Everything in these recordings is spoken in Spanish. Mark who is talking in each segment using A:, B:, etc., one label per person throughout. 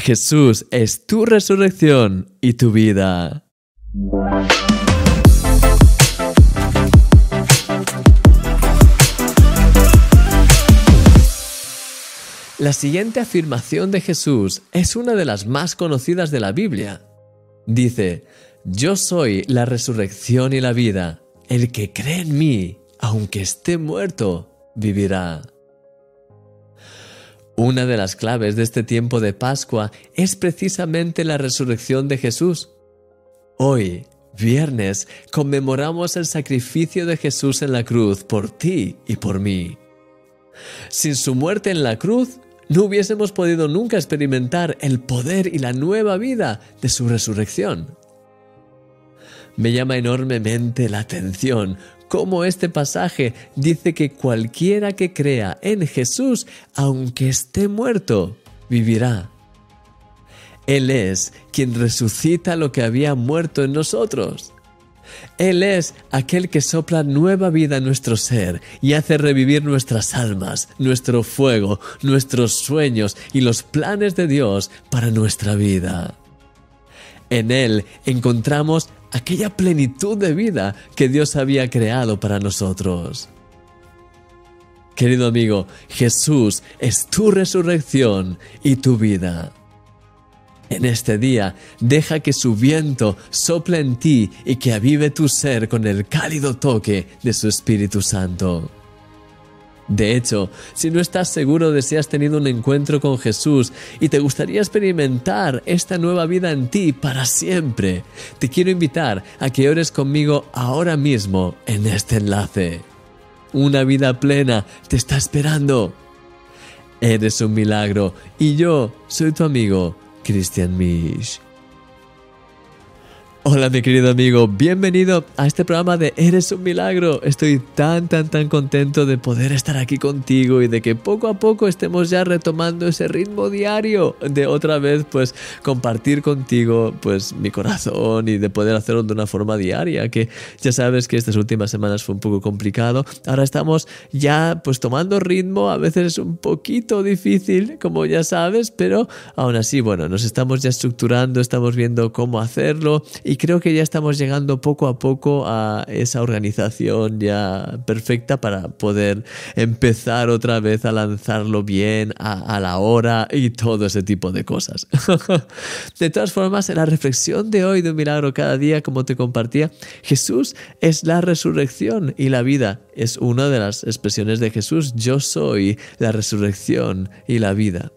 A: Jesús es tu resurrección y tu vida. La siguiente afirmación de Jesús es una de las más conocidas de la Biblia. Dice, Yo soy la resurrección y la vida. El que cree en mí, aunque esté muerto, vivirá. Una de las claves de este tiempo de Pascua es precisamente la resurrección de Jesús. Hoy, viernes, conmemoramos el sacrificio de Jesús en la cruz por ti y por mí. Sin su muerte en la cruz, no hubiésemos podido nunca experimentar el poder y la nueva vida de su resurrección. Me llama enormemente la atención cómo este pasaje dice que cualquiera que crea en Jesús, aunque esté muerto, vivirá. Él es quien resucita lo que había muerto en nosotros. Él es aquel que sopla nueva vida en nuestro ser y hace revivir nuestras almas, nuestro fuego, nuestros sueños y los planes de Dios para nuestra vida. En Él encontramos aquella plenitud de vida que Dios había creado para nosotros. Querido amigo, Jesús es tu resurrección y tu vida. En este día, deja que su viento sople en ti y que avive tu ser con el cálido toque de su Espíritu Santo. De hecho, si no estás seguro de si has tenido un encuentro con Jesús y te gustaría experimentar esta nueva vida en ti para siempre, te quiero invitar a que ores conmigo ahora mismo en este enlace. Una vida plena te está esperando. Eres un milagro y yo soy tu amigo Christian Misch. Hola mi querido amigo, bienvenido a este programa de Eres un milagro. Estoy tan, tan, tan contento de poder estar aquí contigo y de que poco a poco estemos ya retomando ese ritmo diario de otra vez pues compartir contigo pues mi corazón y de poder hacerlo de una forma diaria, que ya sabes que estas últimas semanas fue un poco complicado. Ahora estamos ya pues tomando ritmo, a veces es un poquito difícil, como ya sabes, pero aún así, bueno, nos estamos ya estructurando, estamos viendo cómo hacerlo y creo que ya estamos llegando poco a poco a esa organización ya perfecta para poder empezar otra vez a lanzarlo bien a, la hora y todo ese tipo de cosas. de todas formas, en la reflexión de hoy de un milagro cada día, como te compartía, Jesús es la resurrección y la vida. Es una de las expresiones de Jesús. Yo soy la resurrección y la vida.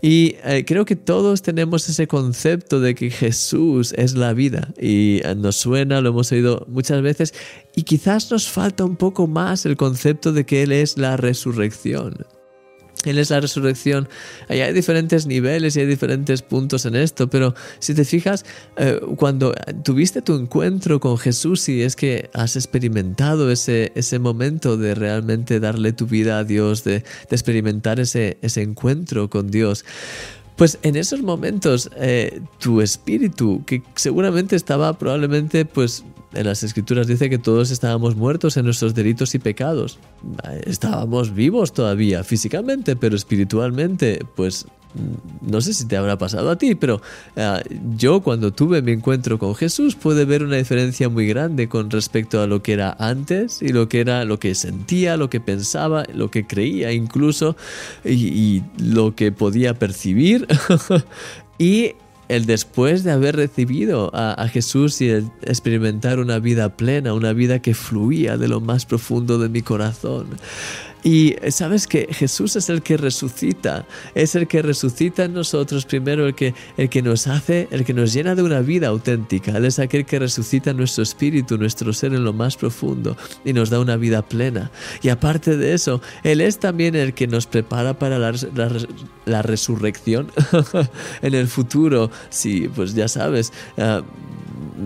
A: Y eh, creo que todos tenemos ese concepto de que Jesús es la vida y eh, nos suena, lo hemos oído muchas veces y quizás nos falta un poco más el concepto de que Él es la resurrección. Él es la resurrección. Hay diferentes niveles y hay diferentes puntos en esto, pero si te fijas, eh, cuando tuviste tu encuentro con Jesús y es que has experimentado ese, ese momento de realmente darle tu vida a Dios, de, experimentar ese, ese encuentro con Dios, pues en esos momentos eh, tu espíritu, que seguramente estaba probablemente pues en las escrituras dice que todos estábamos muertos en nuestros delitos y pecados. Estábamos vivos todavía físicamente, pero espiritualmente, pues no sé si te habrá pasado a ti, pero eh, yo cuando tuve mi encuentro con Jesús pude ver una diferencia muy grande con respecto a lo que era antes y lo que era lo que sentía, lo que pensaba, lo que creía incluso y lo que podía percibir. y el después de haber recibido a, Jesús y experimentar una vida plena, una vida que fluía de lo más profundo de mi corazón. Y sabes que Jesús es el que resucita, es el que resucita en nosotros primero, el que, el que nos hace, el que nos llena de una vida auténtica. Él es aquel que resucita nuestro espíritu, nuestro ser en lo más profundo y nos da una vida plena. Y aparte de eso, Él es también el que nos prepara para la, resurrección en el futuro. Sí, pues ya sabes,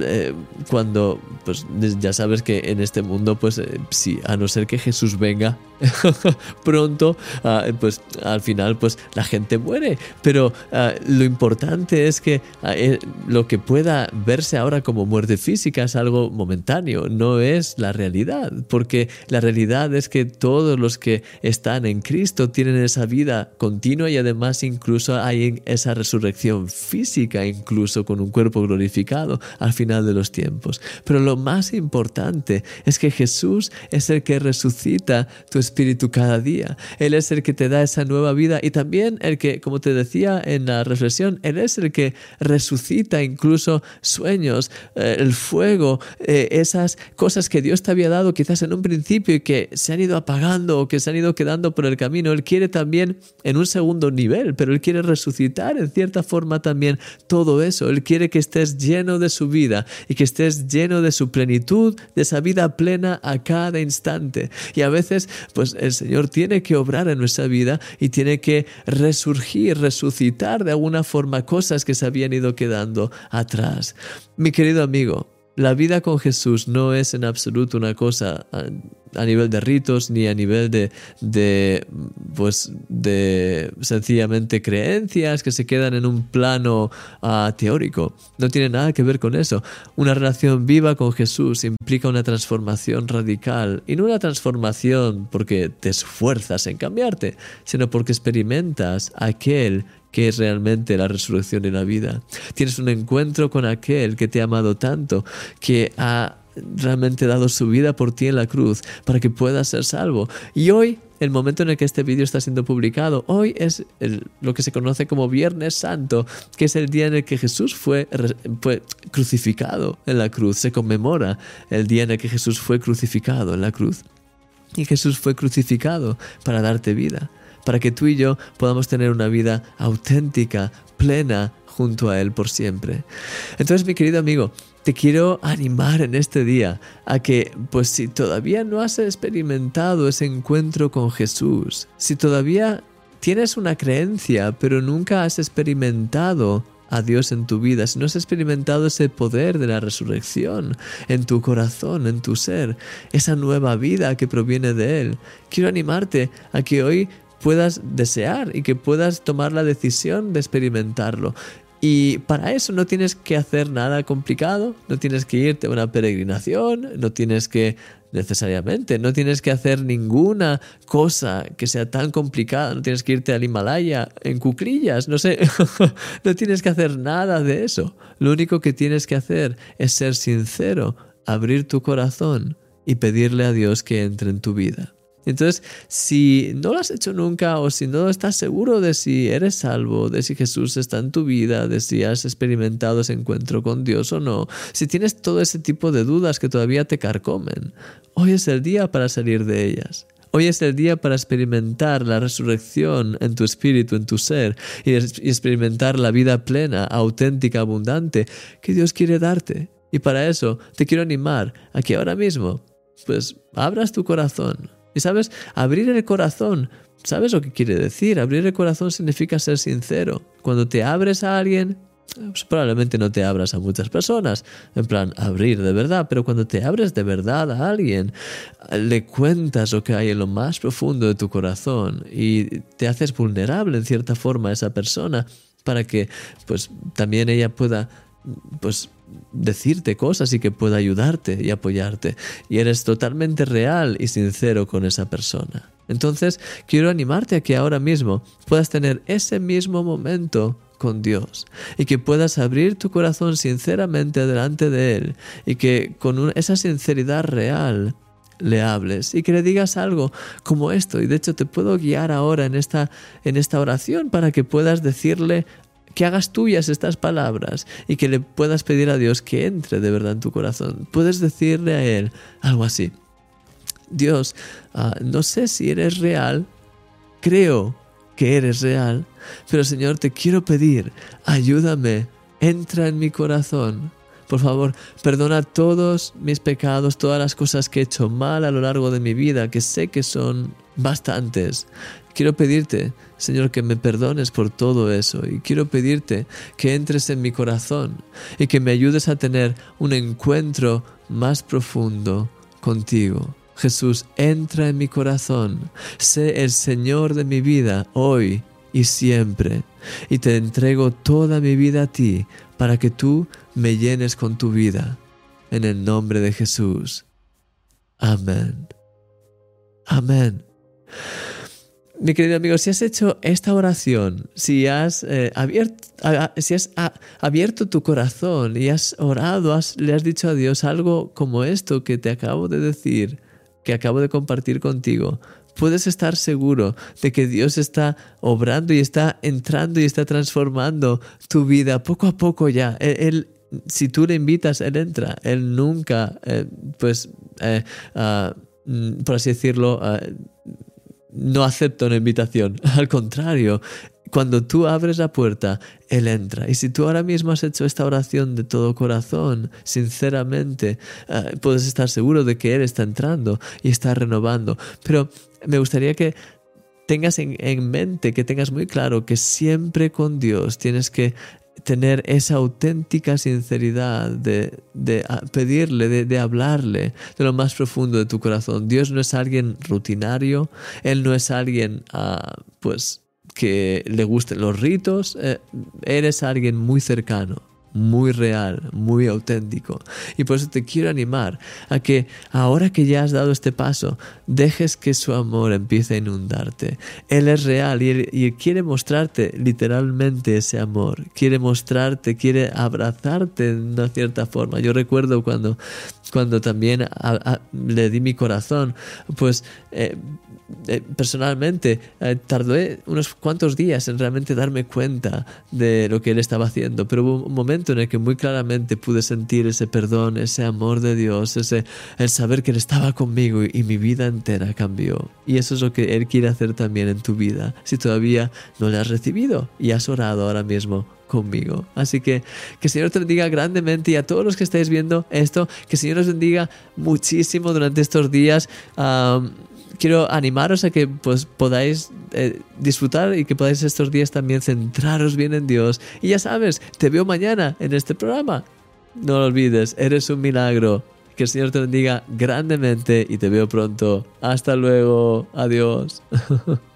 A: eh, cuando pues ya sabes que en este mundo, pues eh, sí, a no ser que Jesús venga pronto, ah, pues al final, pues la gente muere. Pero ah, lo importante es que ah, eh, lo que pueda verse ahora como muerte física es algo momentáneo, no es la realidad, porque la realidad es que todos los que están en Cristo tienen esa vida continua y además incluso hay esa resurrección física, incluso con un cuerpo glorificado al final de los tiempos. Pero lo más importante es que Jesús es el que resucita tu espíritu cada día. Él es el que te da esa nueva vida y también el que, como te decía en la reflexión, Él es el que resucita incluso sueños, eh, el fuego, eh, esas cosas que Dios te había dado quizás en un principio y que se han ido apagando o que se han ido quedando por el camino. Él quiere también en un segundo nivel, pero Él quiere resucitar en cierta forma también todo eso. Él quiere que estés lleno de su vida y que estés lleno de su plenitud, de esa vida plena a cada instante. Y a veces, pues el Señor tiene que obrar en nuestra vida y tiene que resurgir, resucitar de alguna forma cosas que se habían ido quedando atrás. Mi querido amigo, la vida con Jesús no es en absoluto una cosa a, nivel de ritos ni a nivel de, de, pues, de sencillamente creencias que se quedan en un plano ah, teórico. No tiene nada que ver con eso. Una relación viva con Jesús implica una transformación radical y no una transformación porque te esfuerzas en cambiarte, sino porque experimentas aquel que es realmente la resurrección y la vida. Tienes un encuentro con aquel que te ha amado tanto, que ha realmente dado su vida por ti en la cruz para que puedas ser salvo. Y hoy, el momento en el que este vídeo está siendo publicado, hoy es lo que se conoce como Viernes Santo, que es el día en el que Jesús fue, fue crucificado en la cruz. Se conmemora el día en el que Jesús fue crucificado en la cruz. Y Jesús fue crucificado para darte vida para que tú y yo podamos tener una vida auténtica, plena, junto a Él por siempre. Entonces, mi querido amigo, te quiero animar en este día a que, pues si todavía no has experimentado ese encuentro con Jesús, si todavía tienes una creencia, pero nunca has experimentado a Dios en tu vida, si no has experimentado ese poder de la resurrección en tu corazón, en tu ser, esa nueva vida que proviene de Él, quiero animarte a que hoy puedas desear y que puedas tomar la decisión de experimentarlo. Y para eso no tienes que hacer nada complicado, no tienes que irte a una peregrinación, no tienes que necesariamente, no tienes que hacer ninguna cosa que sea tan complicada, no tienes que irte al Himalaya en cuclillas, no sé, no tienes que hacer nada de eso. Lo único que tienes que hacer es ser sincero, abrir tu corazón y pedirle a Dios que entre en tu vida. Entonces, si no lo has hecho nunca o si no estás seguro de si eres salvo, de si Jesús está en tu vida, de si has experimentado ese encuentro con Dios o no, si tienes todo ese tipo de dudas que todavía te carcomen, hoy es el día para salir de ellas. Hoy es el día para experimentar la resurrección en tu espíritu, en tu ser, y experimentar la vida plena, auténtica, abundante que Dios quiere darte. Y para eso te quiero animar a que ahora mismo, pues, abras tu corazón, y sabes, abrir el corazón, ¿sabes lo que quiere decir? Abrir el corazón significa ser sincero. Cuando te abres a alguien, pues probablemente no te abras a muchas personas, en plan abrir de verdad, pero cuando te abres de verdad a alguien, le cuentas lo que hay en lo más profundo de tu corazón y te haces vulnerable en cierta forma a esa persona para que pues también ella pueda pues decirte cosas y que pueda ayudarte y apoyarte. Y eres totalmente real y sincero con esa persona. Entonces, quiero animarte a que ahora mismo puedas tener ese mismo momento con Dios y que puedas abrir tu corazón sinceramente delante de Él y que con esa sinceridad real le hables y que le digas algo como esto y de hecho te puedo guiar ahora en esta en esta oración para que puedas decirle que hagas tuyas estas palabras y que le puedas pedir a Dios que entre de verdad en tu corazón. Puedes decirle a Él algo así. Dios, ah, no sé si eres real, creo que eres real, pero Señor, te quiero pedir, ayúdame, entra en mi corazón. Por favor, perdona todos mis pecados, todas las cosas que he hecho mal a lo largo de mi vida, que sé que son bastantes. Quiero pedirte, Señor, que me perdones por todo eso y quiero pedirte que entres en mi corazón y que me ayudes a tener un encuentro más profundo contigo. Jesús, entra en mi corazón, sé el Señor de mi vida hoy y siempre, y te entrego toda mi vida a ti para que tú me llenes con tu vida. En el nombre de Jesús. Amén. Amén. Mi querido amigo, si has hecho esta oración, si has, eh, abierto, si has abierto tu corazón y has orado, le has dicho a Dios algo como esto que te acabo de decir, que acabo de compartir contigo, puedes estar seguro de que Dios está obrando y está entrando y está transformando tu vida poco a poco ya. Él, si tú le invitas, Él entra. Él nunca, eh, pues, eh, ah, mm, por así decirlo, no acepta una invitación. Al contrario, cuando tú abres la puerta, Él entra. Y si tú ahora mismo has hecho esta oración de todo corazón, sinceramente, eh, puedes estar seguro de que Él está entrando y está renovando. Pero me gustaría que tengas en, mente, que tengas muy claro que siempre con Dios tienes que tener esa auténtica sinceridad de, pedirle, de, hablarle de lo más profundo de tu corazón. Dios no es alguien rutinario, Él no es alguien, ah, pues, que le gusten los ritos, eh, Él es alguien muy cercano muy real, muy auténtico. Y por eso te quiero animar a que ahora que ya has dado este paso, dejes que su amor empiece a inundarte. Él es real y, él, quiere mostrarte literalmente ese amor. Quiere mostrarte, quiere abrazarte de una cierta forma. Yo recuerdo cuando, cuando también le di mi corazón, pues... Eh, eh, personalmente eh, tardé unos cuantos días en realmente darme cuenta de lo que él estaba haciendo, pero hubo un momento en el que muy claramente pude sentir ese perdón, ese amor de Dios, ese el saber que él estaba conmigo y, mi vida entera cambió. Y eso es lo que él quiere hacer también en tu vida, si todavía no le has recibido y has orado ahora mismo conmigo. Así que que el Señor te bendiga grandemente y a todos los que estáis viendo esto, que el Señor os bendiga muchísimo durante estos días quiero animaros a que pues, podáis eh, disfrutar y que podáis estos días también centraros bien en Dios. Y ya sabes, te veo mañana en este programa. No lo olvides, eres un milagro. Que el Señor te bendiga grandemente y te veo pronto. Hasta luego. Adiós.